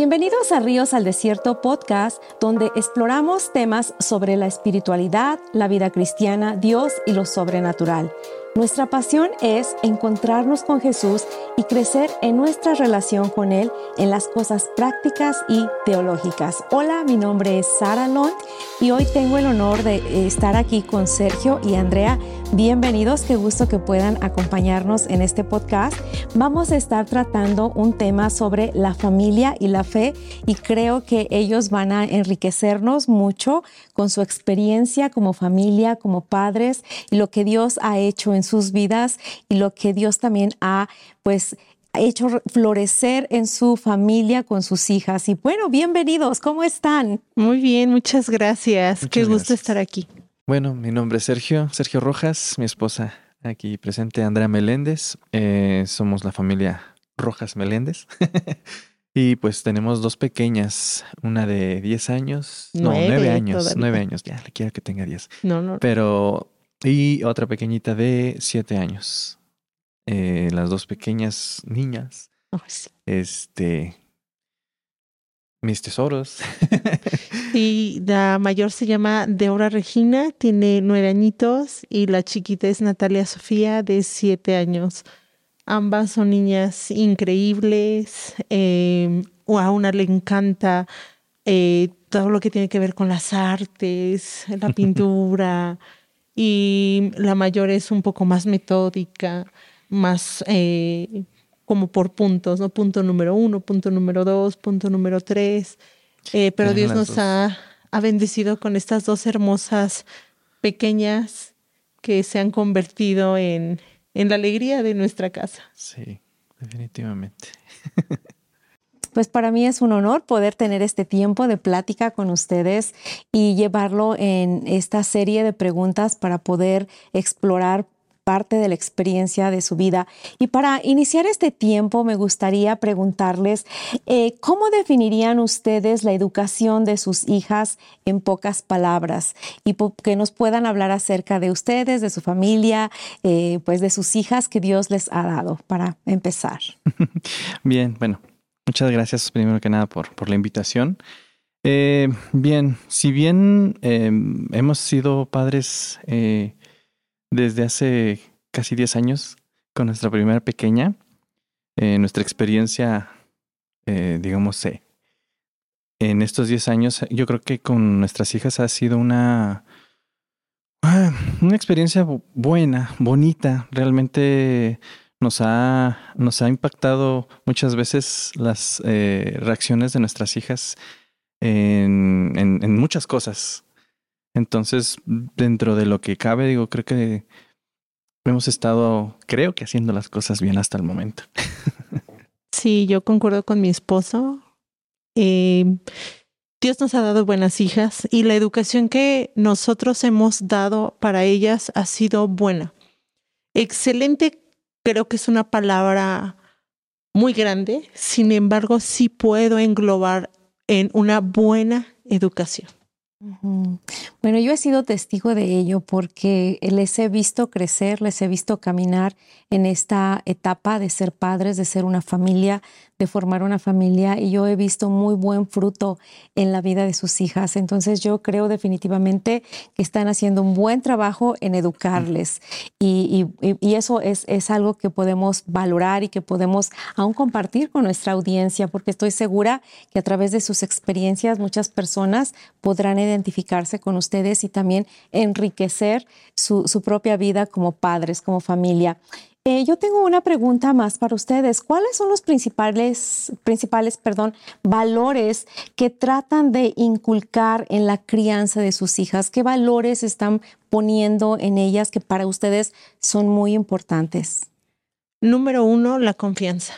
Bienvenidos a Ríos al Desierto podcast, donde exploramos temas sobre la espiritualidad, la vida cristiana, Dios y lo sobrenatural. Nuestra pasión es encontrarnos con Jesús y crecer en nuestra relación con Él en las cosas prácticas y teológicas. Hola, mi nombre es Sara Lont y hoy tengo el honor de estar aquí con Sergio y Andrea. Bienvenidos, qué gusto que puedan acompañarnos en este podcast. Vamos a estar tratando un tema sobre la familia y la fe y creo que ellos van a enriquecernos mucho con su experiencia como familia, como padres y lo que Dios ha hecho en en sus vidas y lo que Dios también ha pues hecho florecer en su familia con sus hijas. Y bueno, bienvenidos, ¿cómo están? Muy bien, muchas gracias. Qué gusto estar aquí. Bueno, mi nombre es Sergio, Sergio Rojas, mi esposa aquí presente, Andrea Meléndez. Eh, somos la familia Rojas Meléndez. y pues tenemos dos pequeñas, una de 10 años, no, 9 años, 9 años, ya le quiero que tenga 10. No, no. Pero y otra pequeñita de siete años. Eh, las dos pequeñas niñas. Este. Mis tesoros. y la mayor se llama Deora Regina, tiene nueve añitos, y la chiquita es Natalia Sofía, de siete años. Ambas son niñas increíbles. Eh, a una le encanta eh, todo lo que tiene que ver con las artes, la pintura y la mayor es un poco más metódica, más eh, como por puntos, ¿no? Punto número uno, punto número dos, punto número tres. Eh, pero Dios nos ha, ha, bendecido con estas dos hermosas pequeñas que se han convertido en, en la alegría de nuestra casa. Sí, definitivamente. Pues para mí es un honor poder tener este tiempo de plática con ustedes y llevarlo en esta serie de preguntas para poder explorar parte de la experiencia de su vida. Y para iniciar este tiempo me gustaría preguntarles, eh, ¿cómo definirían ustedes la educación de sus hijas en pocas palabras? Y que nos puedan hablar acerca de ustedes, de su familia, eh, pues de sus hijas que Dios les ha dado, para empezar. Bien, bueno, Muchas gracias primero que nada por, por la invitación. Eh, bien, si bien em, hemos sido padres eh, desde hace casi 10 años con nuestra primera pequeña, eh, nuestra experiencia, digamos, en estos 10 años, yo creo que con nuestras hijas ha sido una, ah, una experiencia buena, bonita, realmente nos ha, nos ha impactado muchas veces las eh, reacciones de nuestras hijas en, en, muchas cosas. Entonces, dentro de lo que cabe, digo, creo que hemos estado, creo que haciendo las cosas bien hasta el momento. Sí, yo concuerdo con mi esposo. Eh, Dios nos ha dado buenas hijas y la educación que nosotros hemos dado para ellas ha sido buena. Excelente creo que es una palabra muy grande, sin embargo sí puedo englobar en una buena educación. Bueno, yo he sido testigo de ello porque les he visto crecer, les he visto caminar en esta etapa de ser padres, de ser una familia, de formar una familia y yo he visto muy buen fruto en la vida de sus hijas. Entonces yo creo definitivamente que están haciendo un buen trabajo en educarles y, eso es, es algo que podemos valorar y que podemos aún compartir con nuestra audiencia porque estoy segura que a través de sus experiencias muchas personas podrán identificarse con ustedes y también enriquecer su, propia vida como padres, como familia. Eh, yo tengo una pregunta más para ustedes. ¿Cuáles son los principales, principales perdón, valores que tratan de inculcar en la crianza de sus hijas? ¿Qué valores están poniendo en ellas que para ustedes son muy importantes? Número uno, la confianza.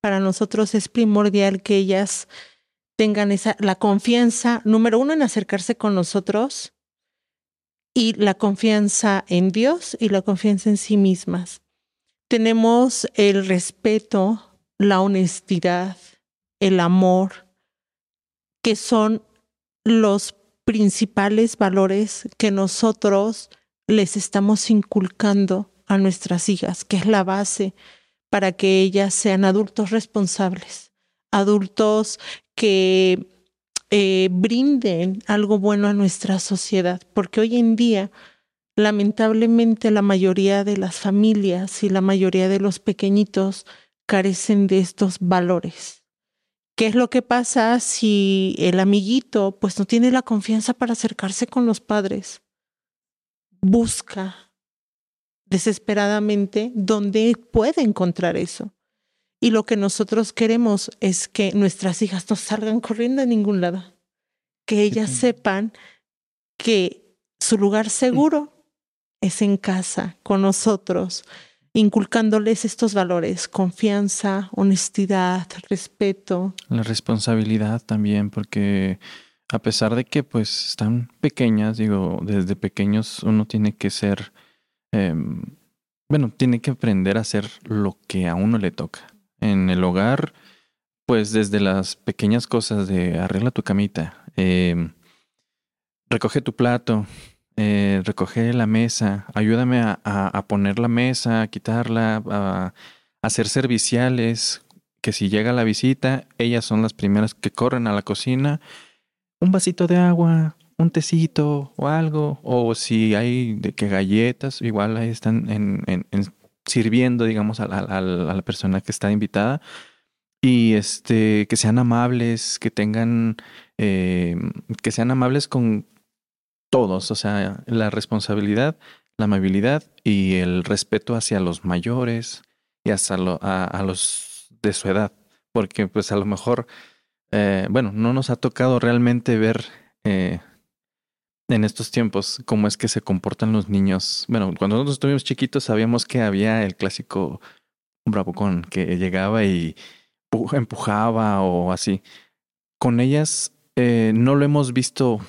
Para nosotros es primordial que ellas tengan esa, la confianza, número uno, en acercarse con nosotros y la confianza en Dios y la confianza en sí mismas. Tenemos el respeto, la honestidad, el amor, que son los principales valores que nosotros les estamos inculcando a nuestras hijas, que es la base para que ellas sean adultos responsables, adultos que eh, brinden algo bueno a nuestra sociedad, porque hoy en día, lamentablemente, la mayoría de las familias y la mayoría de los pequeñitos carecen de estos valores. ¿Qué es lo que pasa si el amiguito pues no tiene la confianza para acercarse con los padres? Busca desesperadamente dónde puede encontrar eso. Y lo que nosotros queremos es que nuestras hijas no salgan corriendo a ningún lado, que ellas sepan que su lugar seguro es en casa, con nosotros, inculcándoles estos valores, confianza, honestidad, respeto. La responsabilidad también, porque a pesar de que pues están pequeñas, digo, desde pequeños uno tiene que ser, em, bueno, tiene que aprender a hacer lo que a uno le toca. En el hogar, pues desde las pequeñas cosas de arregla tu camita, em, recoge tu plato, eh, recoger la mesa, ayúdame a, poner la mesa, a quitarla, a, hacer serviciales, que si llega la visita, ellas son las primeras que corren a la cocina, un vasito de agua, un tecito o algo, o si hay de que galletas, igual ahí están en, sirviendo, digamos, a, la persona que está invitada. Y este, que sean amables, que tengan, eh, que sean amables con, todos, o sea, la responsabilidad, la amabilidad y el respeto hacia los mayores y hasta a, los de su edad, porque pues a lo mejor, eh, bueno, no nos ha tocado realmente ver eh, en estos tiempos cómo es que se comportan los niños. Bueno, cuando nosotros estuvimos chiquitos sabíamos que había el clásico bravucón que llegaba y empujaba o así. Con ellas eh, no lo hemos visto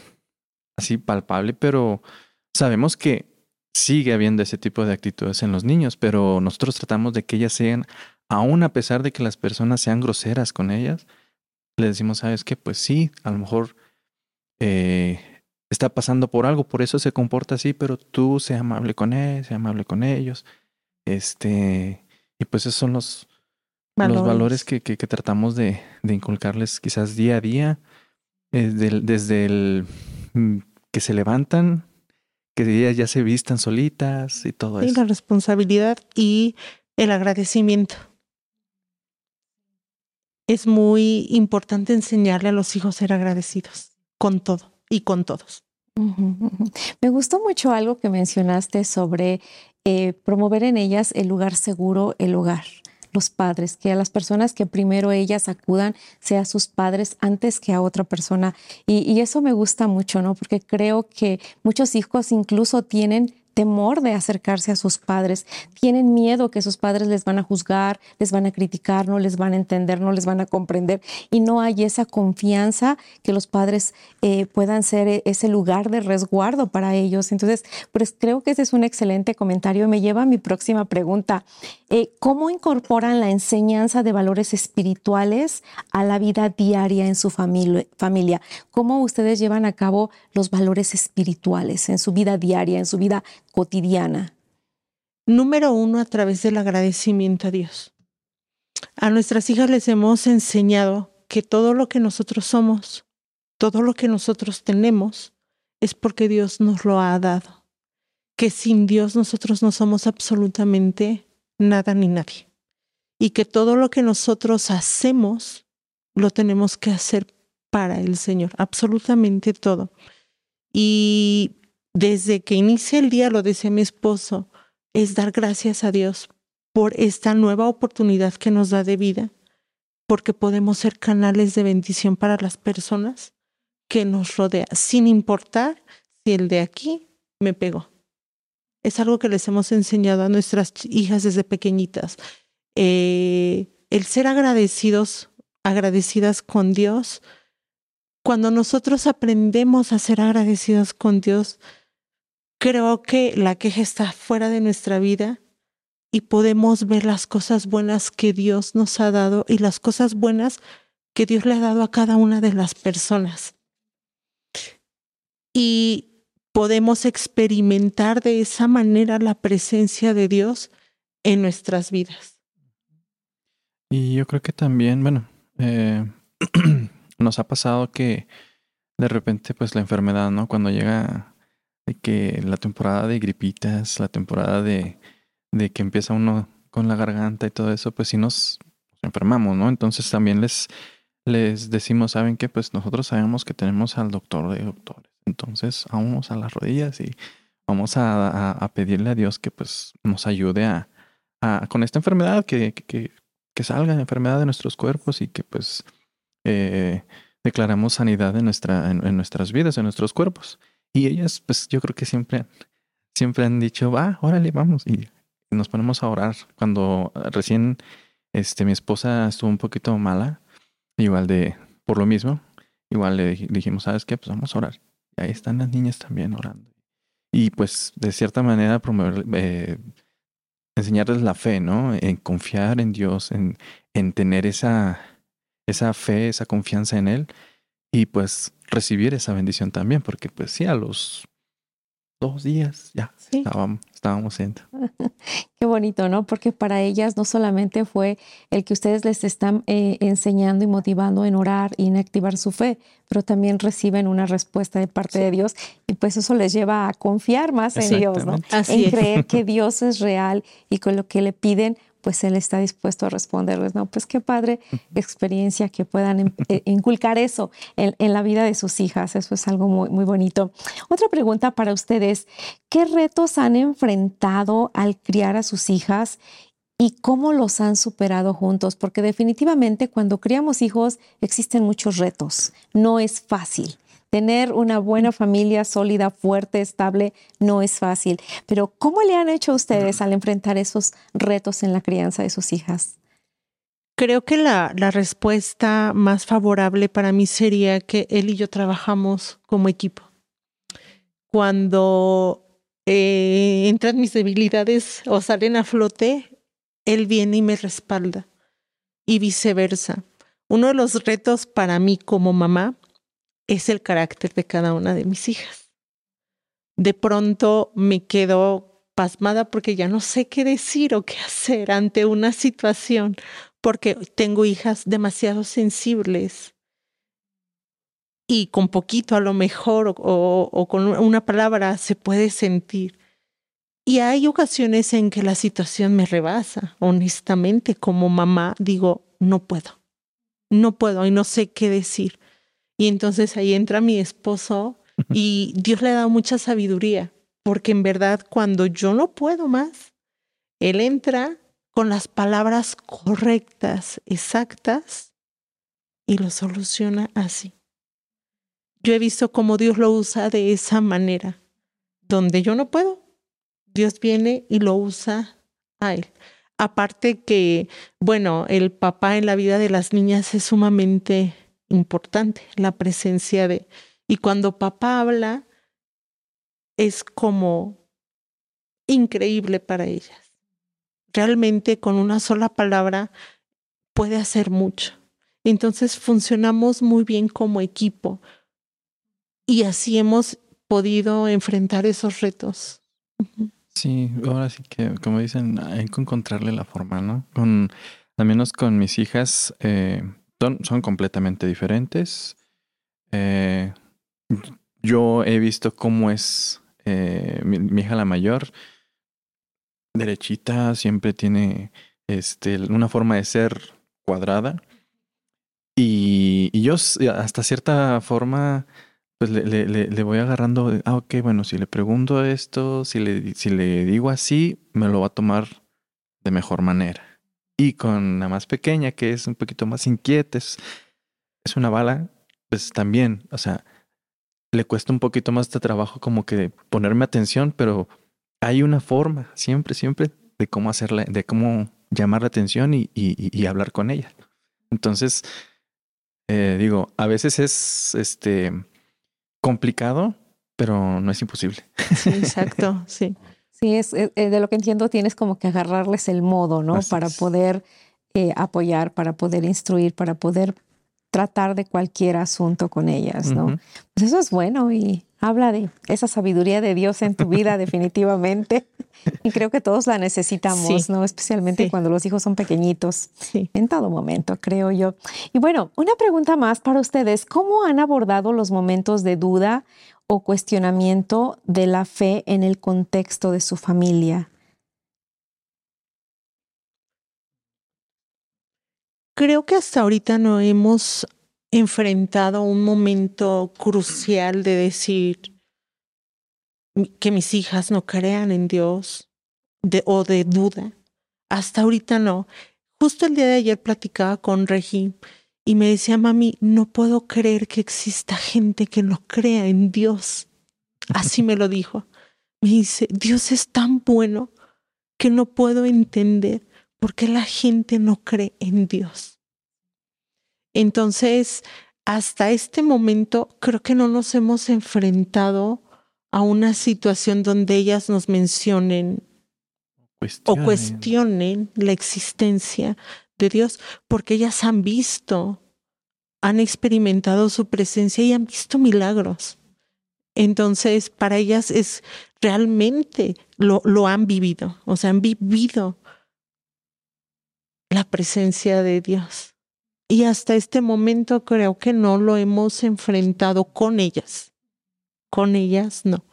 así palpable, pero sabemos que sigue habiendo ese tipo de actitudes en los niños, pero nosotros tratamos de que ellas sean, aún a pesar de que las personas sean groseras con ellas, le decimos, ¿sabes qué? Pues sí, a lo mejor eh, está pasando por algo, por eso se comporta así, pero tú sea amable con él, sea amable con ellos. Este, y pues esos son los valores, los valores que, que, tratamos de, de, inculcarles quizás día a día, eh, desde el Mm, que se levantan, que ellas ya se vistan solitas y todo eso. Y la responsabilidad y el agradecimiento. Es muy importante enseñarle a los hijos a ser agradecidos con todo y con todos. Me gustó mucho algo que mencionaste sobre eh, promover en ellas el lugar seguro, el hogar los padres, que a las personas que primero ellas acudan sea sus padres antes que a otra persona. Y, y eso me gusta mucho, ¿no? Porque creo que muchos hijos incluso tienen temor de acercarse a sus padres, tienen miedo que sus padres les van a juzgar, les van a criticar, no les van a entender, no les van a comprender y no hay esa confianza que los padres eh, puedan ser e-, ese lugar de resguardo para ellos. Entonces, pues creo que ese es un excelente comentario. Me lleva a mi próxima pregunta. Eh, ¿Cómo incorporan la enseñanza de valores espirituales a la vida diaria en su familia? ¿Cómo ustedes llevan a cabo los valores espirituales en su vida diaria, en su vida cotidiana? Número uno, a través del agradecimiento a Dios. A nuestras hijas les hemos enseñado que todo lo que nosotros somos, todo lo que nosotros tenemos, es porque Dios nos lo ha dado. Que sin Dios nosotros no somos absolutamente nada ni nadie. Y que todo lo que nosotros hacemos, lo tenemos que hacer para el Señor, absolutamente todo. Y desde que inicia el día, lo decía mi esposo, es dar gracias a Dios por esta nueva oportunidad que nos da de vida, porque podemos ser canales de bendición para las personas que nos rodean, sin importar si el de aquí me pegó. Es algo que les hemos enseñado a nuestras hijas desde pequeñitas. Eh, el ser agradecidos, agradecidas con Dios, cuando nosotros aprendemos a ser agradecidos con Dios, creo que la queja está fuera de nuestra vida y podemos ver las cosas buenas que Dios nos ha dado y las cosas buenas que Dios le ha dado a cada una de las personas. Y podemos experimentar de esa manera la presencia de Dios en nuestras vidas. Y yo creo que también, bueno, eh, nos ha pasado que de repente, pues la enfermedad, ¿no? Cuando llega que la temporada de gripitas, la temporada de, de que empieza uno con la garganta y todo eso, pues sí nos, enfermamos, ¿no? Entonces también les, les decimos, ¿saben qué? Pues nosotros sabemos que tenemos al doctor de doctores. Entonces vamos a las rodillas y vamos a, a, pedirle a Dios que pues nos ayude a, a con esta enfermedad, que, que, que, salga la enfermedad de nuestros cuerpos y que pues eh, declaramos sanidad en, nuestra, en, nuestras vidas, en nuestros cuerpos. Y ellas pues yo creo que siempre, siempre han dicho, va, órale, vamos. Y nos ponemos a orar. Cuando recién este, mi esposa estuvo un poquito mala, igual de, por lo mismo, igual le dijimos, ¿sabes qué? Pues vamos a orar. Y ahí están las niñas también orando. Y pues de cierta manera promover, eh, enseñarles la fe, ¿no? En confiar en Dios, en, en tener esa, esa fe, esa confianza en Él y pues recibir esa bendición también, porque pues sí, a los dos días ya estábamos, estábamos Qué bonito, ¿no? Porque para ellas no solamente fue el que ustedes les están eh, enseñando y motivando en orar y en activar su fe, pero también reciben una respuesta de parte de Dios y pues eso les lleva a confiar más en Dios, ¿no? en creer que Dios es real y con lo que le piden pues Él está dispuesto a responderles, ¿no? Pues qué padre experiencia que puedan em, eh, inculcar eso en, la vida de sus hijas, eso es algo muy, muy bonito. Otra pregunta para ustedes, ¿qué retos han enfrentado al criar a sus hijas y cómo los han superado juntos? Porque definitivamente cuando criamos hijos existen muchos retos, no es fácil. Tener una buena familia sólida, fuerte, estable, no es fácil. Pero ¿cómo le han hecho ustedes al enfrentar esos retos en la crianza de sus hijas? Creo que la, respuesta más favorable para mí sería que él y yo trabajamos como equipo. Cuando eh, entran mis debilidades o salen a flote, él viene y me respalda y viceversa. Uno de los retos para mí como mamá es el carácter de cada una de mis hijas. De pronto me quedo pasmada porque ya no sé qué decir o qué hacer ante una situación, porque tengo hijas demasiado sensibles y con poquito a lo mejor o, con una palabra se puede sentir. Y hay ocasiones en que la situación me rebasa, honestamente, como mamá digo, no puedo, no puedo y no sé qué decir. Y entonces ahí entra mi esposo y Dios le da mucha sabiduría, porque en verdad cuando yo no puedo más, Él entra con las palabras correctas, exactas, y lo soluciona así. Yo he visto cómo Dios lo usa de esa manera, donde yo no puedo, Dios viene y lo usa a Él. Aparte que, bueno, el papá en la vida de las niñas es sumamente importante, la presencia de... Y cuando papá habla, es como increíble para ellas. Realmente con una sola palabra puede hacer mucho. Entonces funcionamos muy bien como equipo y así hemos podido enfrentar esos retos. Sí, ahora sí que, como dicen, hay que encontrarle la forma, ¿no? Con, al menos con mis hijas, eh, son, completamente diferentes. Eh, yo he visto cómo es eh, mi, hija la mayor, derechita, siempre tiene este, una forma de ser cuadrada. Y, yo hasta cierta forma, pues le, le, le, voy agarrando, ah, ok, bueno, si le pregunto esto, si le, si le digo así, me lo va a tomar de mejor manera. Y con la más pequeña, que es un poquito más inquieta, es, una bala, pues también, o sea, le cuesta un poquito más de trabajo como que ponerme atención, pero hay una forma, siempre, siempre, de cómo hacerla, de cómo llamar la atención y, y, hablar con ella. Entonces, eh, digo, a veces es este complicado, pero no es imposible. Sí, exacto, sí. Sí, es, eh, eh, de lo que entiendo, tienes como que agarrarles el modo, ¿no? para poder eh, apoyar, para poder instruir, para poder tratar de cualquier asunto con ellas, ¿no? Pues eso es bueno y habla de esa sabiduría de Dios en tu vida definitivamente. Y creo que todos la necesitamos, ¿no? Especialmente cuando los hijos son pequeñitos. Sí. En todo momento, creo yo. Y bueno, una pregunta más para ustedes. ¿Cómo han abordado los momentos de duda o cuestionamiento de la fe en el contexto de su familia? Creo que hasta ahorita no hemos enfrentado un momento crucial de decir que mis hijas no crean en Dios de, o de duda. Hasta ahorita no. Justo el día de ayer platicaba con Regi y me decía, mami, no puedo creer que exista gente que no crea en Dios. Así me lo dijo. Me dice, Dios es tan bueno que no puedo entender por qué la gente no cree en Dios. Entonces, hasta este momento, creo que no nos hemos enfrentado a una situación donde ellas nos mencionen o cuestionen la existencia de Dios, porque ellas han visto, han experimentado su presencia y han visto milagros. Entonces, para ellas es realmente lo, lo han vivido, o sea, han vivido la presencia de Dios y hasta este momento creo que no lo hemos enfrentado con ellas. Con ellas no.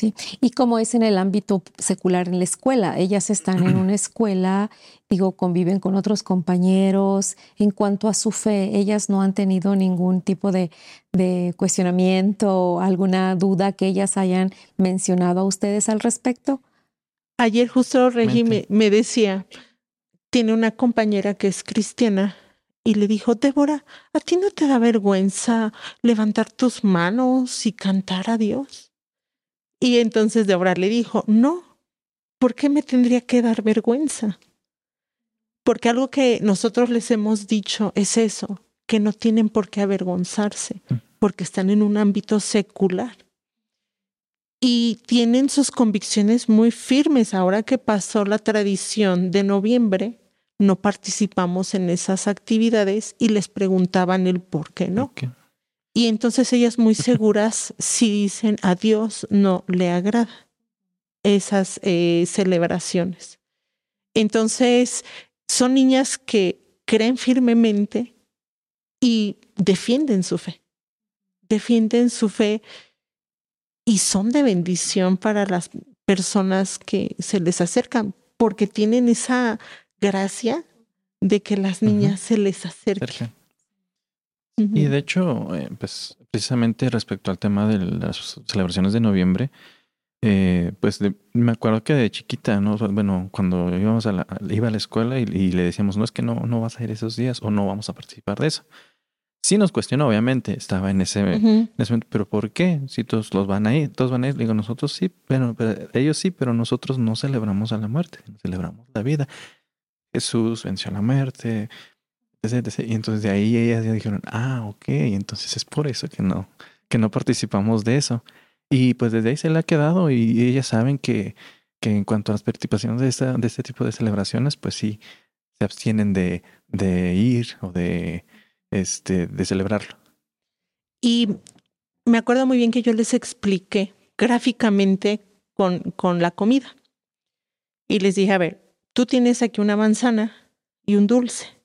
Sí, y como es en el ámbito secular en la escuela, ellas están en una escuela, digo, conviven con otros compañeros. En cuanto a su fe, ellas no han tenido ningún tipo de, de cuestionamiento, alguna duda que ellas hayan mencionado a ustedes al respecto. Ayer justo Regi me decía, tiene una compañera que es cristiana y le dijo, Débora, ¿a ti no te da vergüenza levantar tus manos y cantar a Dios? Y entonces Débora le dijo, no, ¿por qué me tendría que dar vergüenza? Porque algo que nosotros les hemos dicho es eso, que no tienen por qué avergonzarse, mm. porque están en un ámbito secular. Y tienen sus convicciones muy firmes. Ahora que pasó la tradición de noviembre, no participamos en esas actividades y les preguntaban el por qué no. Y entonces ellas muy seguras si dicen a Dios no le agrada esas eh, celebraciones. Entonces son niñas que creen firmemente y defienden su fe. Defienden su fe y son de bendición para las personas que se les acercan porque tienen esa gracia de que las niñas se les acerquen. Y de hecho, eh, pues precisamente respecto al tema de las celebraciones de noviembre, eh, pues me acuerdo que de chiquita, ¿no? Bueno, cuando íbamos a la, iba a la escuela y, le decíamos, no es que no, no vas a ir esos días o no vamos a participar de eso. Sí nos cuestionó, obviamente, estaba en ese, en ese momento, pero ¿por qué? Si todos los van a ir, todos van a ir, digo, nosotros sí, pero, pero ellos sí, pero nosotros no celebramos a la muerte, celebramos la vida. Jesús venció la muerte, Y entonces de ahí ellas ya dijeron, ah, ok, entonces es por eso que no, que no participamos de eso. Y pues desde ahí se le ha quedado y ellas saben que, que en cuanto a las participaciones de, esta, de este tipo de celebraciones, pues sí, se abstienen de, de ir o de, este, de celebrarlo. Y me acuerdo muy bien que yo les expliqué gráficamente con, con la comida. Y les dije, a ver, tú tienes aquí una manzana y un dulce.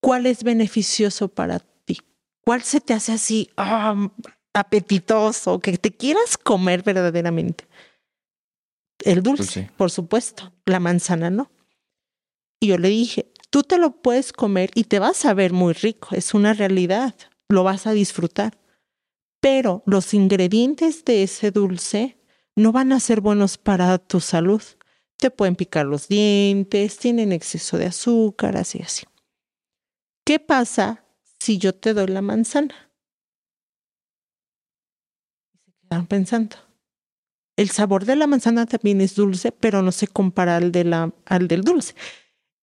¿Cuál es beneficioso para ti? ¿Cuál se te hace así ah, apetitoso, que te quieras comer verdaderamente? El dulce, por supuesto, la manzana no. Y yo le dije, tú te lo puedes comer y te vas a ver muy rico, es una realidad, lo vas a disfrutar. Pero los ingredientes de ese dulce no van a ser buenos para tu salud te pueden picar los dientes, tienen exceso de azúcar, así, así. ¿Qué pasa si yo te doy la manzana? se quedan pensando. El sabor de la manzana también es dulce, pero no se compara al del dulce.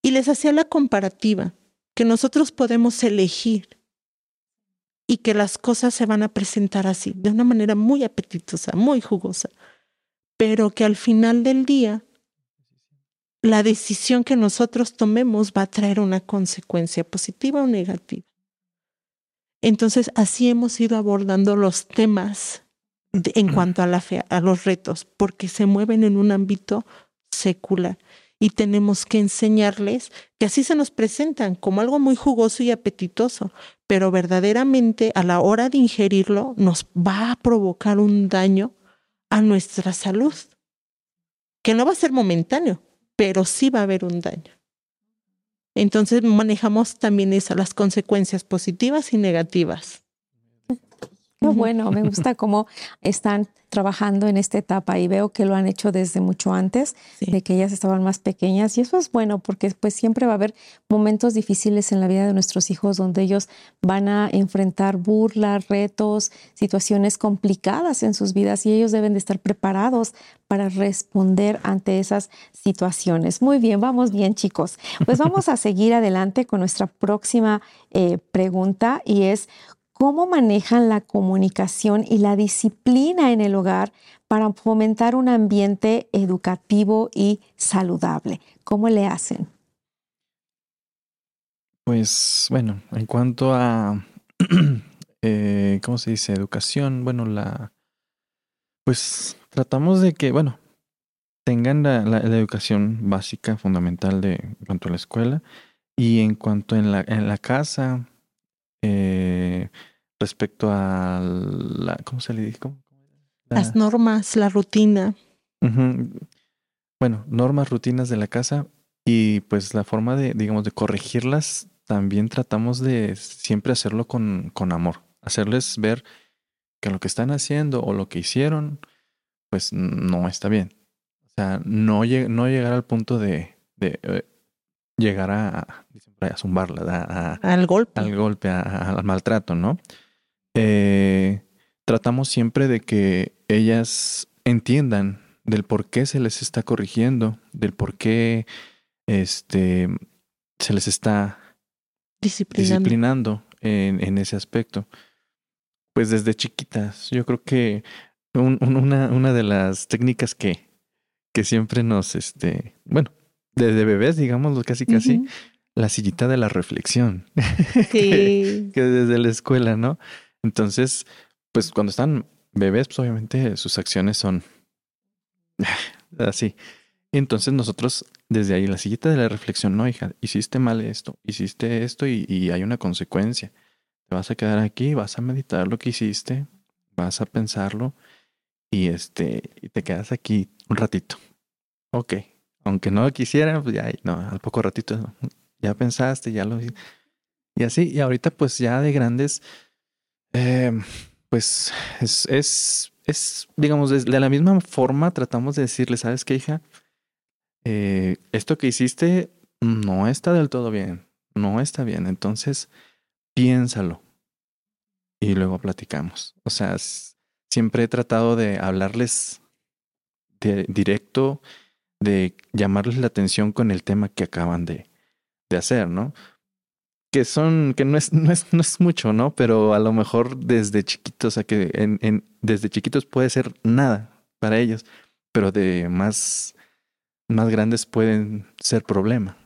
Y les hacía la comparativa, que nosotros podemos elegir y que las cosas se van a presentar así, de una manera muy apetitosa, muy jugosa, pero que al final del día la decisión que nosotros tomemos va a traer una consecuencia positiva o negativa. Entonces, así hemos ido abordando los temas en cuanto a, la fe, a los retos, porque se mueven en un ámbito secular y tenemos que enseñarles que así se nos presentan como algo muy jugoso y apetitoso, pero verdaderamente a la hora de ingerirlo nos va a provocar un daño a nuestra salud, que no va a ser momentáneo, pero sí va a haber un daño. Entonces manejamos también esas, las consecuencias positivas y negativas bueno, me gusta cómo están trabajando en esta etapa y veo que lo han hecho desde mucho antes, de que ellas estaban más pequeñas y eso es bueno porque pues siempre va a haber momentos difíciles en la vida de nuestros hijos donde ellos van a enfrentar burlas, retos, situaciones complicadas en sus vidas y ellos deben de estar preparados para responder ante esas situaciones. Muy bien, vamos bien chicos. Pues vamos a seguir adelante con nuestra próxima eh, pregunta y es cómo manejan la comunicación y la disciplina en el hogar para fomentar un ambiente educativo y saludable. ¿Cómo le hacen? Pues bueno, en cuanto a, eh, ¿cómo se dice? Educación, bueno, la, pues tratamos de que, bueno, tengan la, educación básica, fundamental de en cuanto a la escuela y en cuanto en la, en la casa, eh, respecto a la, ¿cómo se le dice? Las normas, la rutina. Bueno, normas, rutinas de la casa y pues la forma de, digamos, de corregirlas, también tratamos de siempre hacerlo con, con amor, hacerles ver que lo que están haciendo o lo que hicieron, pues no está bien. O sea, no, no llegar al punto de, de eh, llegar a, a zumbarla, al golpe. Al golpe, al maltrato, ¿no? Eh, tratamos siempre de que ellas entiendan del por qué se les está corrigiendo, del por qué este, se les está disciplinando, en, ese aspecto. Pues desde chiquitas, yo creo que una, una de las técnicas que, que siempre nos, este, bueno, desde bebés, digamos, casi casi, la sillita de la reflexión. que, desde la escuela, ¿no? Entonces, pues cuando están bebés, pues obviamente sus acciones son así. entonces nosotros, desde ahí, la sillita de la reflexión, no, hija, hiciste mal esto, hiciste esto y, hay una consecuencia. Te vas a quedar aquí, vas a meditar lo que hiciste, vas a pensarlo y este, y te quedas aquí un ratito. Ok, aunque no quisiera, pues ya, no, al poco ratito, ya pensaste, ya lo... Y así, y ahorita pues ya de grandes, eh, pues es, es, es, digamos, de, la misma forma tratamos de decirle, ¿sabes qué, hija? Eh, esto que hiciste no está del todo bien, no está bien, entonces piénsalo y luego platicamos. O sea, siempre he tratado de hablarles de, directo, de llamarles la atención con el tema que acaban de, de hacer, ¿no? que son, que no es, no es, no es mucho, ¿no? Pero a lo mejor desde chiquitos, o sea, que en, en, desde chiquitos puede ser nada para ellos, pero de más, más grandes pueden ser problema.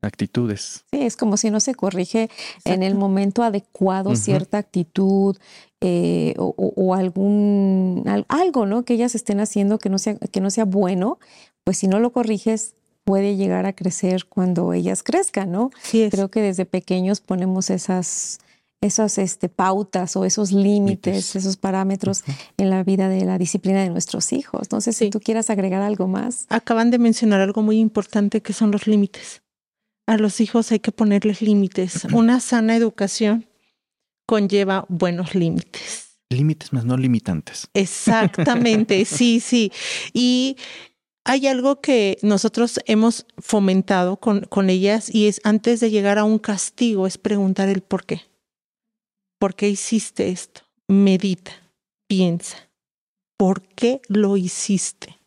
Actitudes. Sí, es como si no se corrige en el momento adecuado cierta actitud eh, o, o, algún algo, ¿no? Que ellas estén haciendo que no sea que no sea bueno, pues si no lo corriges puede llegar a crecer cuando ellas crezcan, ¿no? Creo que desde pequeños ponemos esas, esas este, pautas o esos límites, esos parámetros en la vida de la disciplina de nuestros hijos. Entonces, si tú quieras agregar algo más. Acaban de mencionar algo muy importante que son los límites. A los hijos hay que ponerles límites. Una sana educación conlleva buenos límites. Límites más no limitantes. Exactamente, sí, sí. Y hay algo que nosotros hemos fomentado con, con ellas y es antes de llegar a un castigo, es preguntar el por qué. ¿Por qué hiciste esto? Medita, piensa. ¿Por qué lo hiciste?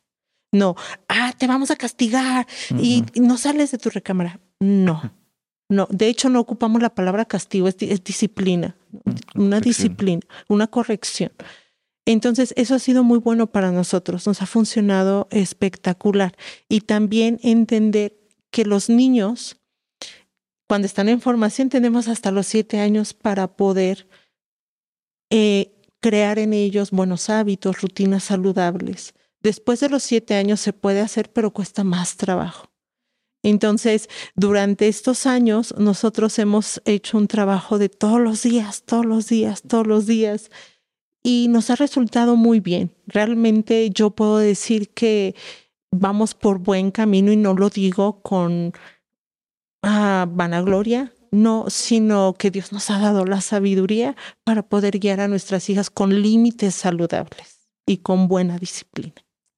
No, ah, te vamos a castigar y no sales de tu recámara. No, no. De hecho, no ocupamos la palabra castigo, es, disciplina, una disciplina, una corrección. Entonces, eso ha sido muy bueno para nosotros, nos ha funcionado espectacular. Y también entender que los niños, cuando están en formación tenemos hasta los siete años para poder eh, crear en ellos buenos hábitos, rutinas saludables. Después de los siete años se puede hacer, pero cuesta más trabajo. Entonces, durante estos años, nosotros hemos hecho un trabajo de todos los días, todos los días, todos los días, y nos ha resultado muy bien. Realmente yo puedo decir que vamos por buen camino y no lo digo con ah, vanagloria, no, sino que Dios nos ha dado la sabiduría para poder guiar a nuestras hijas con límites saludables y con buena disciplina.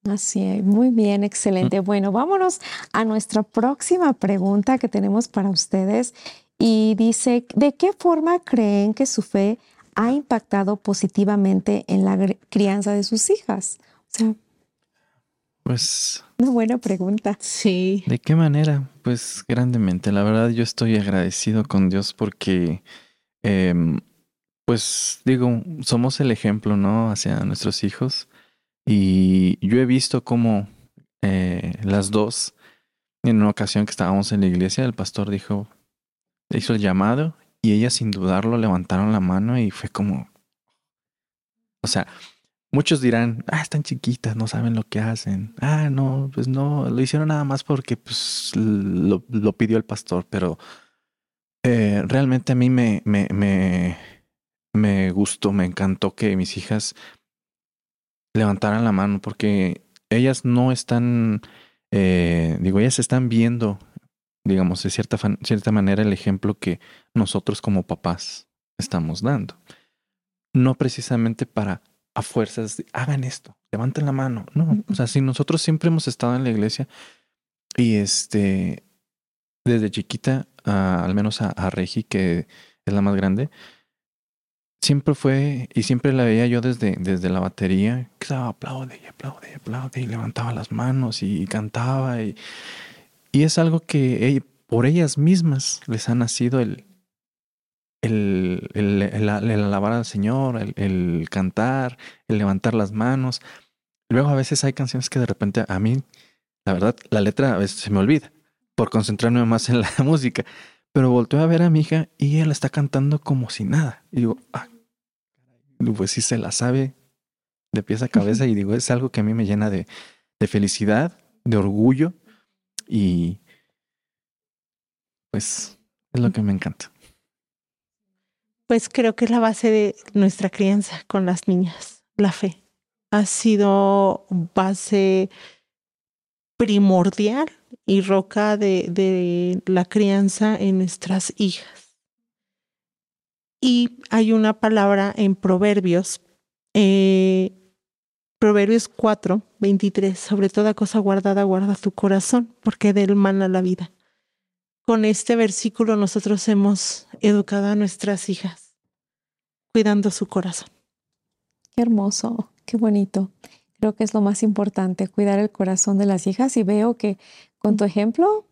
Así es, muy bien, excelente. Bueno, vámonos a nuestra próxima pregunta que tenemos para ustedes y dice, ¿de qué forma creen que su fe ha impactado positivamente en la crianza de sus hijas? O sea, pues... Una buena pregunta. Sí. ¿De qué manera? Pues grandemente. La verdad yo estoy agradecido con Dios porque, em, pues digo, somos el ejemplo, ¿no? Hacia nuestros hijos y yo he visto cómo eh, las dos, en una ocasión que estábamos en la iglesia, el pastor dijo, hizo el llamado y ellas sin dudarlo levantaron la mano y fue como, o sea, muchos dirán, ah, están chiquitas, no saben lo que hacen. Ah, no, pues no, lo hicieron nada más porque pues, lo, pidió el pastor, pero eh, realmente a mí me, me, me, me gustó, me encantó que mis hijas levantaran la mano porque ellas no están, eh, digo, ellas están viendo, digamos, de cierta, cierta manera el ejemplo que nosotros como papás estamos dando. No precisamente para a fuerzas, hagan esto, levanten la mano. No, o sea, si nosotros siempre hemos estado en la iglesia y este, desde chiquita, al menos a, a Regi, que es la más grande, siempre fue, y siempre la veía yo desde, desde la batería, que estaba aplaude y aplaude y aplaude y levantaba las manos y, cantaba. Y, y, es algo que por ellas mismas les ha nacido el, el, el, alabar al Señor, el, el, cantar, el levantar las manos. Luego a veces hay canciones que de repente a mí, la verdad, la letra a veces se me olvida por concentrarme más en la música. Pero volteo a ver a mi hija y ella la está cantando como si nada. Y digo, ah, pues sí se la sabe de pies a cabeza y digo, es algo que a mí me llena de, de felicidad, de orgullo y pues es lo que me encanta. Pues creo que es la base de nuestra crianza con las niñas, la fe. Ha sido base primordial y roca de, de la crianza en nuestras hijas. Y hay una palabra en Proverbios, eh, Proverbios 4, 23, sobre toda cosa guardada, guarda tu corazón, porque de él mana la vida. Con este versículo nosotros hemos educado a nuestras hijas, cuidando su corazón. Qué hermoso, qué bonito. Creo que es lo más importante, cuidar el corazón de las hijas y veo que con tu ejemplo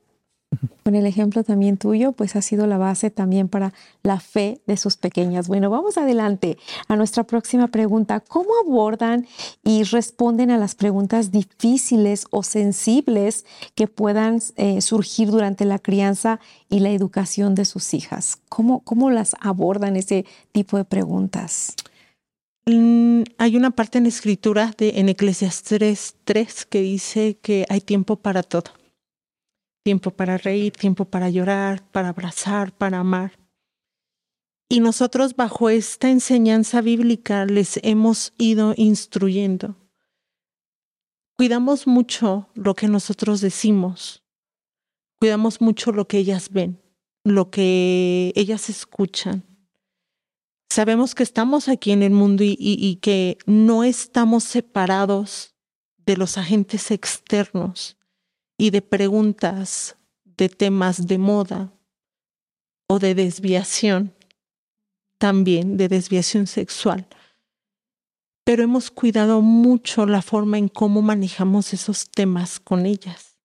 con el ejemplo también tuyo, pues ha sido la base también para la fe de sus pequeñas. Bueno, vamos adelante a nuestra próxima pregunta. ¿Cómo abordan y responden a las preguntas difíciles o sensibles que puedan eh, surgir durante la crianza y la educación de sus hijas? ¿Cómo, cómo las abordan ese tipo de preguntas? Mm, hay una parte en escritura de en Eclesiastes 3 que dice que hay tiempo para todo tiempo para reír, tiempo para llorar, para abrazar, para amar. Y nosotros bajo esta enseñanza bíblica les hemos ido instruyendo. Cuidamos mucho lo que nosotros decimos, cuidamos mucho lo que ellas ven, lo que ellas escuchan. Sabemos que estamos aquí en el mundo y, que no estamos separados de los agentes externos y de preguntas de temas de moda o de desviación, también de desviación sexual. Pero hemos cuidado mucho la forma en cómo manejamos esos temas con ellas.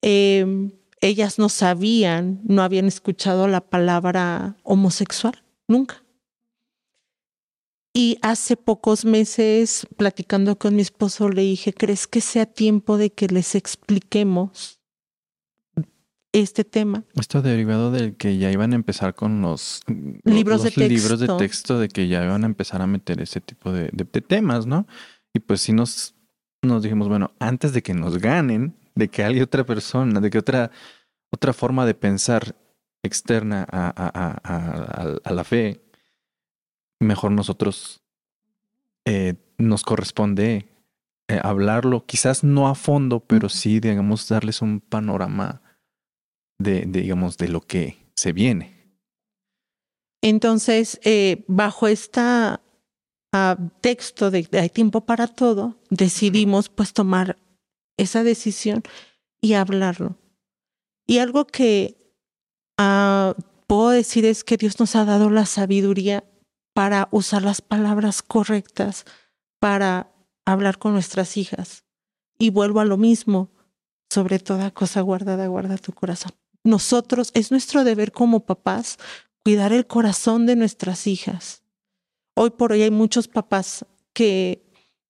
Em, ellas no sabían, no habían escuchado la palabra homosexual, nunca. Y hace pocos meses, platicando con mi esposo, le dije, ¿crees que sea tiempo de que les expliquemos este tema. Esto derivado del que ya iban a empezar con los libros, de, texto. libros de texto, de que ya iban a empezar a meter ese tipo de, temas, ¿no? Y pues sí nos, nos dijimos, bueno, antes de que nos ganen, de que haya otra persona, de que otra, otra forma de pensar externa a, a, a, la fe, mejor nosotros eh, nos corresponde eh, hablarlo, quizás no a fondo, pero sí, digamos, darles un panorama de, digamos, de lo que se viene. Entonces, eh, bajo este texto de, hay tiempo para todo, decidimos pues tomar esa decisión y hablarlo. Y algo que uh, puedo decir es que Dios nos ha dado la sabiduría para usar las palabras correctas, para hablar con nuestras hijas. Y vuelvo a lo mismo, sobre toda cosa guardada, guarda tu corazón nosotros, es nuestro deber como papás cuidar el corazón de nuestras hijas. Hoy por hoy hay muchos papás que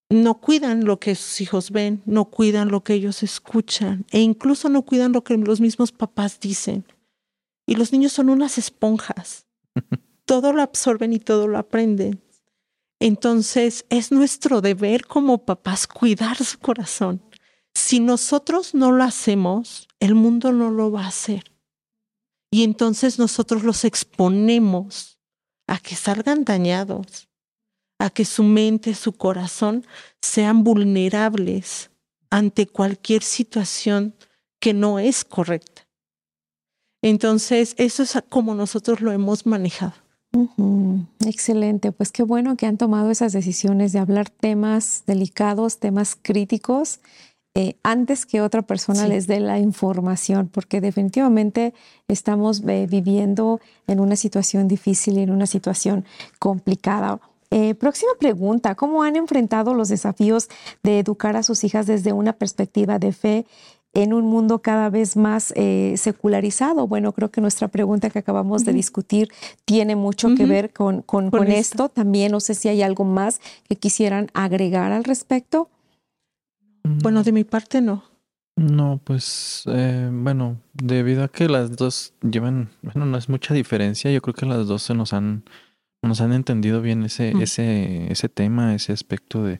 no cuidan lo que sus hijos ven, no cuidan lo que ellos escuchan e incluso no cuidan lo que los mismos papás dicen. Y los niños son unas esponjas. Todo lo absorben y todo lo aprenden. Entonces es nuestro deber como papás cuidar su corazón. Si nosotros no lo hacemos, el mundo no lo va a hacer. Y entonces nosotros los exponemos a que salgan dañados, a que su mente, su corazón sean vulnerables ante cualquier situación que no es correcta. Entonces, eso es como nosotros lo hemos manejado. Excelente, pues qué bueno que han tomado esas decisiones de hablar temas delicados, temas críticos eh, antes que otra persona les dé la información, porque definitivamente estamos eh, viviendo en una situación difícil y en una situación complicada. Eh, próxima pregunta, ¿cómo han enfrentado los desafíos de educar a sus hijas desde una perspectiva de fe en un mundo cada vez más secularizado? Bueno, creo que nuestra pregunta que acabamos de discutir tiene mucho que ver con, con, con esto. También no sé si hay algo más que quisieran agregar al respecto. Bueno, de mi parte no. No, pues eh, bueno, debido a que las dos llevan, bueno, no es mucha diferencia, yo creo que las dos se nos han, nos han entendido bien ese, ese, ese tema, ese aspecto de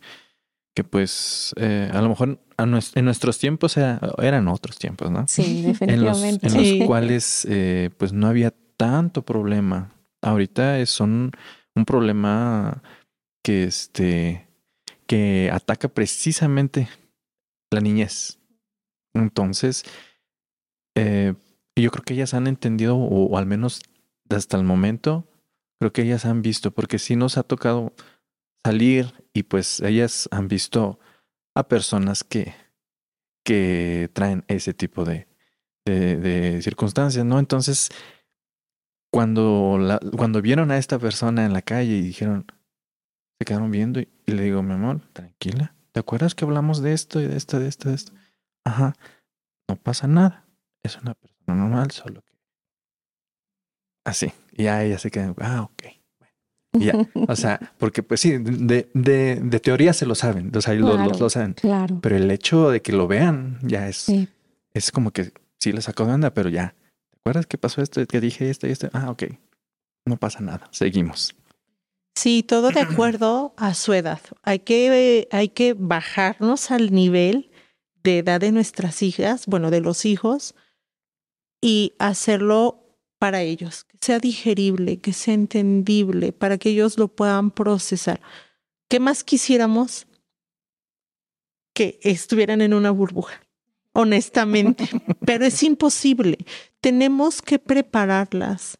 que pues eh, a lo mejor en nuestros tiempos eran otros tiempos, ¿no? Sí, definitivamente. En los, cuales eh, pues no había tanto problema. Ahorita es un, un problema que este que ataca precisamente la niñez. Entonces, eh, yo creo que ellas han entendido, o, al menos hasta el momento, creo que ellas han visto, porque sí nos ha tocado salir y pues ellas han visto a personas que, que traen ese tipo de, de, circunstancias, ¿no? Entonces, cuando, la, cuando vieron a esta persona en la calle y dijeron, se quedaron viendo y le digo, mi amor, tranquila, ¿Te acuerdas que hablamos de esto y de esto, de esto, de esto? Ajá, no pasa nada. Es una persona normal, solo que. Así. Y ya ella se queda, ah, ok. ya, o sea, porque pues sí, de, de, de teoría se lo saben, o sea, lo, lo, saben. Claro. Pero el hecho de que lo vean ya es, es como que sí le sacó de onda, pero ya. ¿Te acuerdas que pasó esto, que dije esto y esto? Ah, ok. No pasa nada, seguimos. Sí, todo de acuerdo a su edad. Hay que, hay que bajarnos al nivel de edad de nuestras hijas, bueno, de los hijos, y hacerlo para ellos, que sea digerible, que sea entendible, para que ellos lo puedan procesar. ¿Qué más quisiéramos? Que estuvieran en una burbuja, honestamente, pero es imposible. Tenemos que prepararlas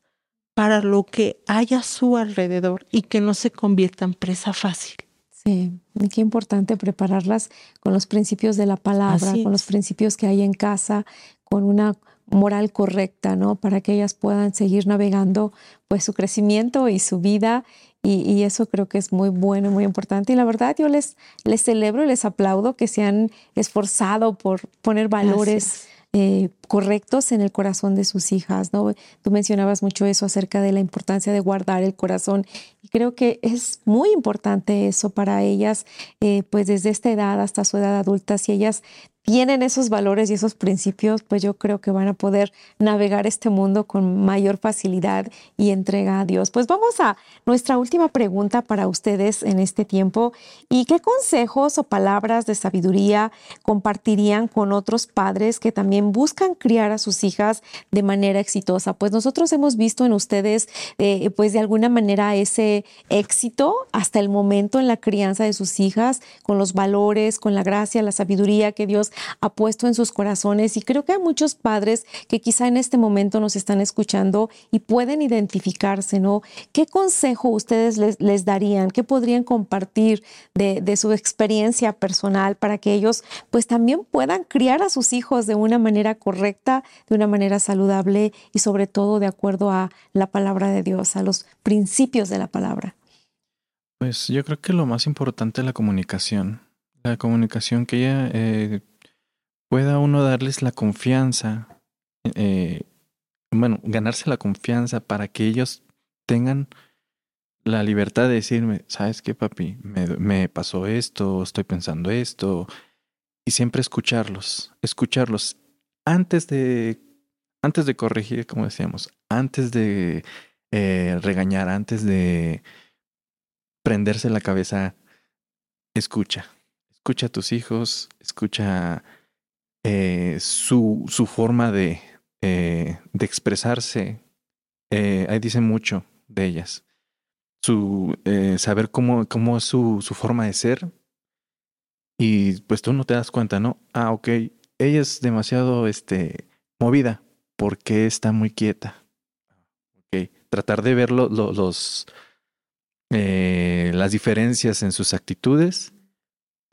para lo que haya a su alrededor y que no se convierta en presa fácil. Sí, qué importante prepararlas con los principios de la palabra, con los principios que hay en casa, con una moral correcta, ¿no? Para que ellas puedan seguir navegando pues su crecimiento y su vida y, eso creo que es muy bueno, muy importante. Y la verdad yo les, les celebro y les aplaudo que se han esforzado por poner valores eh, correctos en el corazón de sus hijas, ¿no? Tú mencionabas mucho eso acerca de la importancia de guardar el corazón y creo que es muy importante eso para ellas, eh, pues desde esta edad hasta su edad adulta, si ellas tienen esos valores y esos principios, pues yo creo que van a poder navegar este mundo con mayor facilidad y entrega a Dios. Pues vamos a nuestra última pregunta para ustedes en este tiempo. ¿Y qué consejos o palabras de sabiduría compartirían con otros padres que también buscan criar a sus hijas de manera exitosa? Pues nosotros hemos visto en ustedes, eh, pues de alguna manera ese éxito hasta el momento en la crianza de sus hijas, con los valores, con la gracia, la sabiduría que Dios ha puesto en sus corazones. Y creo que hay muchos padres que quizá en este momento nos están escuchando y pueden identificarse, ¿no? ¿Qué consejo ustedes les, darían? ¿Qué podrían compartir de, de su experiencia personal para que ellos pues también puedan criar a sus hijos de una manera correcta, de una manera saludable y sobre todo de acuerdo a la palabra de Dios, a los principios de la palabra? Pues yo creo que lo más importante es la comunicación. La comunicación que ella eh, pueda uno darles la confianza, eh, bueno, ganarse la confianza para que ellos tengan la libertad de decirme, ¿sabes qué, papi? Me, pasó esto, estoy pensando esto, y siempre escucharlos, escucharlos antes de, antes de corregir, como decíamos, antes de eh, regañar, antes de prenderse la cabeza, escucha, escucha a tus hijos, escucha eh, su, su, forma de, eh, de expresarse, ahí dice mucho de ellas. Su saber cómo, cómo es su, su forma de ser. Y pues tú no te das cuenta, ¿no? Ah, ok. Ella es demasiado este, movida porque está muy quieta. Okay. Tratar de ver los, las diferencias en sus actitudes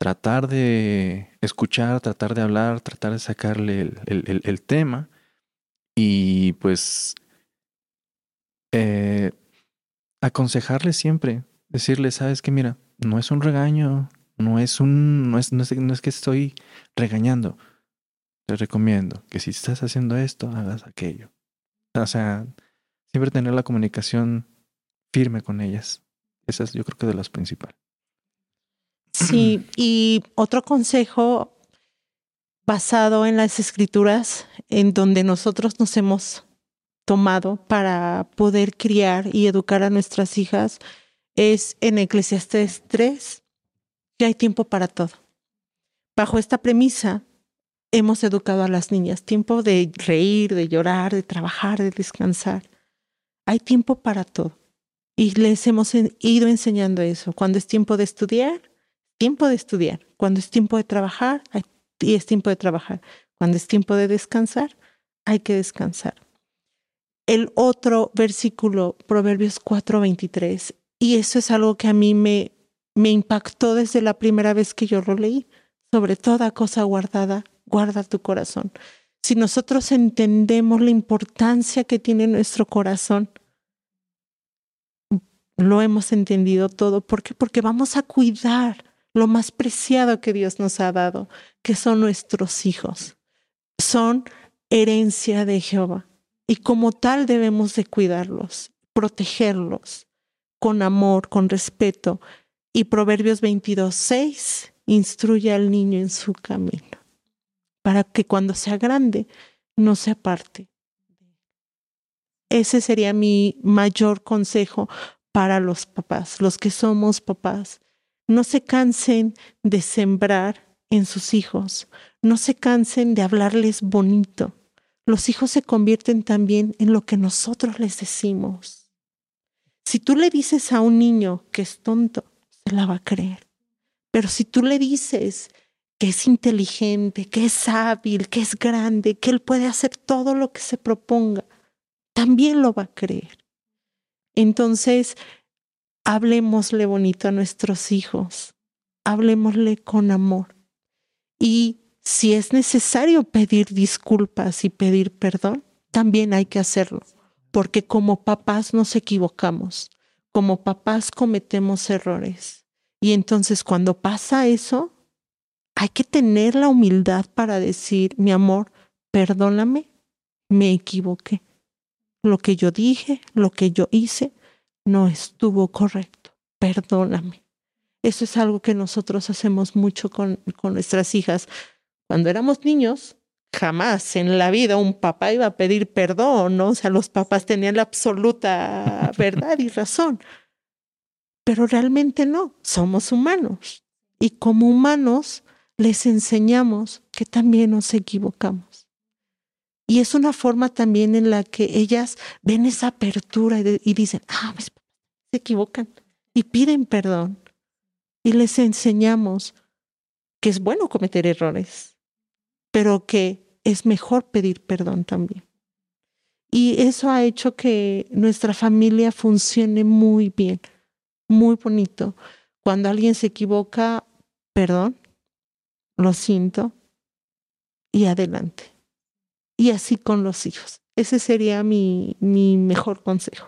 tratar de escuchar, tratar de hablar, tratar de sacarle el, tema y pues eh, aconsejarle siempre, decirle, sabes que mira, no es un regaño, no es un, no es, no es que estoy regañando. Recomiendo que si estás haciendo esto, hagas aquello. O sea, siempre tener la comunicación firme con ellas. Esa es yo creo que de las principales. Sí, y otro consejo basado en las escrituras, en donde nosotros nos hemos tomado para poder criar y educar a nuestras hijas, es en Eclesiastes 3, que hay tiempo para todo. Bajo esta premisa, hemos educado a las niñas, tiempo de reír, de llorar, de trabajar, de descansar. Hay tiempo para todo. Y les hemos ido enseñando eso. Cuando es tiempo de estudiar, tiempo de estudiar, cuando es tiempo de trabajar, y es tiempo de trabajar. Cuando es tiempo de descansar, hay que descansar. El otro versículo, Proverbios 4:23, y eso es algo que a mí me impactó desde la primera vez que yo lo leí. Sobre toda cosa guardada, guarda tu corazón. Si nosotros entendemos la importancia que tiene nuestro corazón, lo hemos entendido todo. ¿Por qué? Porque vamos a cuidar lo más preciado que Dios nos ha dado, que son nuestros hijos. Son herencia de Jehová. Y como tal debemos de cuidarlos, protegerlos con amor, con respeto. Y Proverbios 22, 6 instruye al niño en su camino, para que cuando sea grande no se aparte. Ese sería mi mayor consejo para los papás, los que somos papás no se cansen de sembrar en sus hijos, no se cansen de hablarles bonito. Los hijos se convierten también en lo que nosotros les decimos. Si tú le dices a un niño que es tonto, se la va a creer. Pero si tú le dices que es inteligente, que es hábil, que es grande, que él puede hacer todo lo que se proponga, también lo va a creer. Entonces, hablemosle bonito a nuestros hijos, hablemosle con amor. Y si es necesario pedir disculpas y pedir perdón, también hay que hacerlo, porque como papás nos equivocamos, como papás cometemos errores. Y entonces cuando pasa eso, hay que tener la humildad para decir, mi amor, perdóname me equivoqué. Lo que yo dije, lo que yo hice, no estuvo correcto. Perdóname. Eso es algo que nosotros hacemos mucho con, con nuestras hijas. Cuando éramos niños, jamás en la vida un papá iba a pedir perdón, ¿no? O sea, los papás tenían la absoluta verdad y razón. Pero realmente no, somos humanos. Y como humanos les enseñamos que también nos equivocamos. Y es una forma también en la que ellas ven esa apertura y, dicen, ah, se equivocan y piden perdón. Y les enseñamos que es bueno cometer errores, pero que es mejor pedir perdón también. Y eso ha hecho que nuestra familia funcione muy bien, muy bonito. Cuando alguien se equivoca, perdón, lo siento y adelante. Y así con los hijos. Ese sería mi, mi mejor consejo.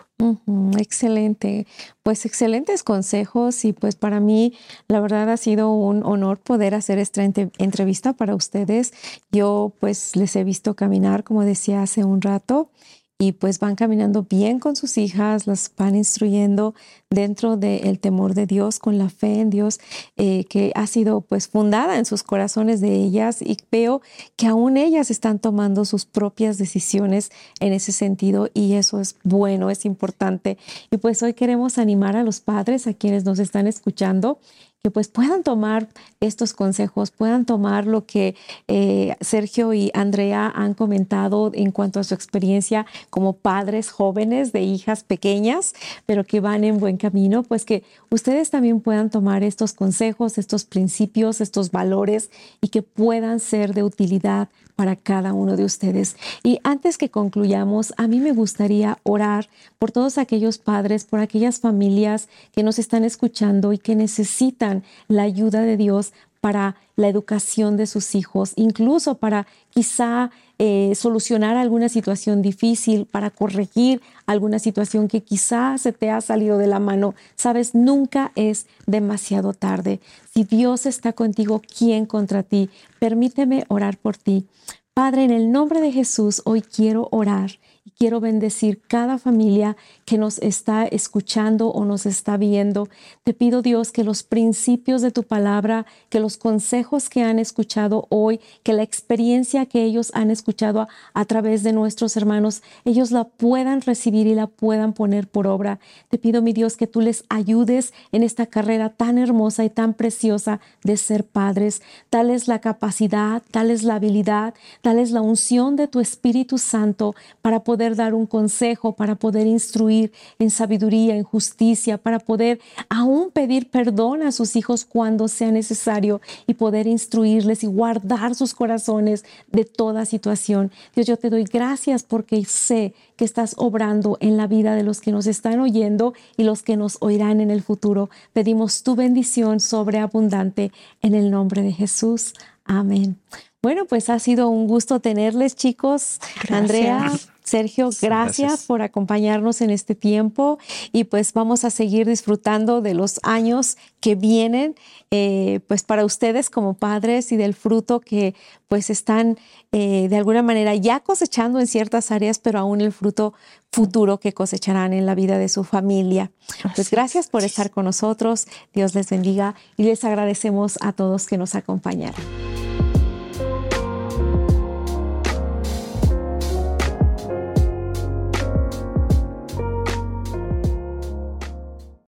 excelente, pues excelentes consejos y pues para mí la verdad ha sido un honor poder hacer esta entrevista para ustedes. Yo pues les he visto caminar, como decía hace un rato, y pues van caminando bien con sus hijas, las van instruyendo dentro del temor de Dios, con la fe en Dios eh, que ha sido pues fundada en sus corazones de ellas y veo que aún ellas están tomando sus propias decisiones en ese sentido y eso es bueno, es importante. Y pues hoy queremos animar a los padres, a quienes nos están escuchando, que pues puedan tomar estos consejos, puedan tomar lo que eh, Sergio y Andrea han comentado en cuanto a su experiencia como padres jóvenes de hijas pequeñas, pero que van en buen camino, pues que ustedes también puedan tomar estos consejos, estos principios, estos valores y que puedan ser de utilidad para cada uno de ustedes. Y antes que concluyamos, a mí me gustaría orar por todos aquellos padres, por aquellas familias que nos están escuchando y que necesitan la ayuda de Dios para la educación de sus hijos, incluso para quizá eh, solucionar alguna situación difícil, para corregir alguna situación que quizá se te ha salido de la mano. Sabes, nunca es demasiado tarde. Si Dios está contigo, ¿quién contra ti? Permíteme orar por ti. Padre, en el nombre de Jesús, hoy quiero orar quiero bendecir cada familia que nos está escuchando o nos está viendo. Te pido Dios que los principios de tu palabra, que los consejos que han escuchado hoy, que la experiencia que ellos han escuchado a, través de nuestros hermanos, ellos la puedan recibir y la puedan poner por obra. Te pido mi Dios que tú les ayudes en esta carrera tan hermosa y tan preciosa de ser padres. Dales la capacidad, dales la habilidad, dales la unción de tu Espíritu Santo para poder poder dar un consejo, para poder instruir en sabiduría, en justicia, para poder aún pedir perdón a sus hijos cuando sea necesario y poder instruirles y guardar sus corazones de toda situación. Dios, yo te doy gracias porque sé que estás obrando en la vida de los que nos están oyendo y los que nos oirán en el futuro. Pedimos tu bendición sobreabundante en el nombre de Jesús. Amén. Bueno, pues ha sido un gusto tenerles, chicos. Andrea, Sergio, gracias, por acompañarnos en este tiempo y pues vamos a seguir disfrutando de los años que vienen, eh, pues para ustedes como padres y del fruto que pues están eh, de alguna manera ya cosechando en ciertas áreas, pero aún el fruto futuro que cosecharán en la vida de su familia. Pues gracias por estar con nosotros, Dios les bendiga y les agradecemos a todos que nos acompañaron.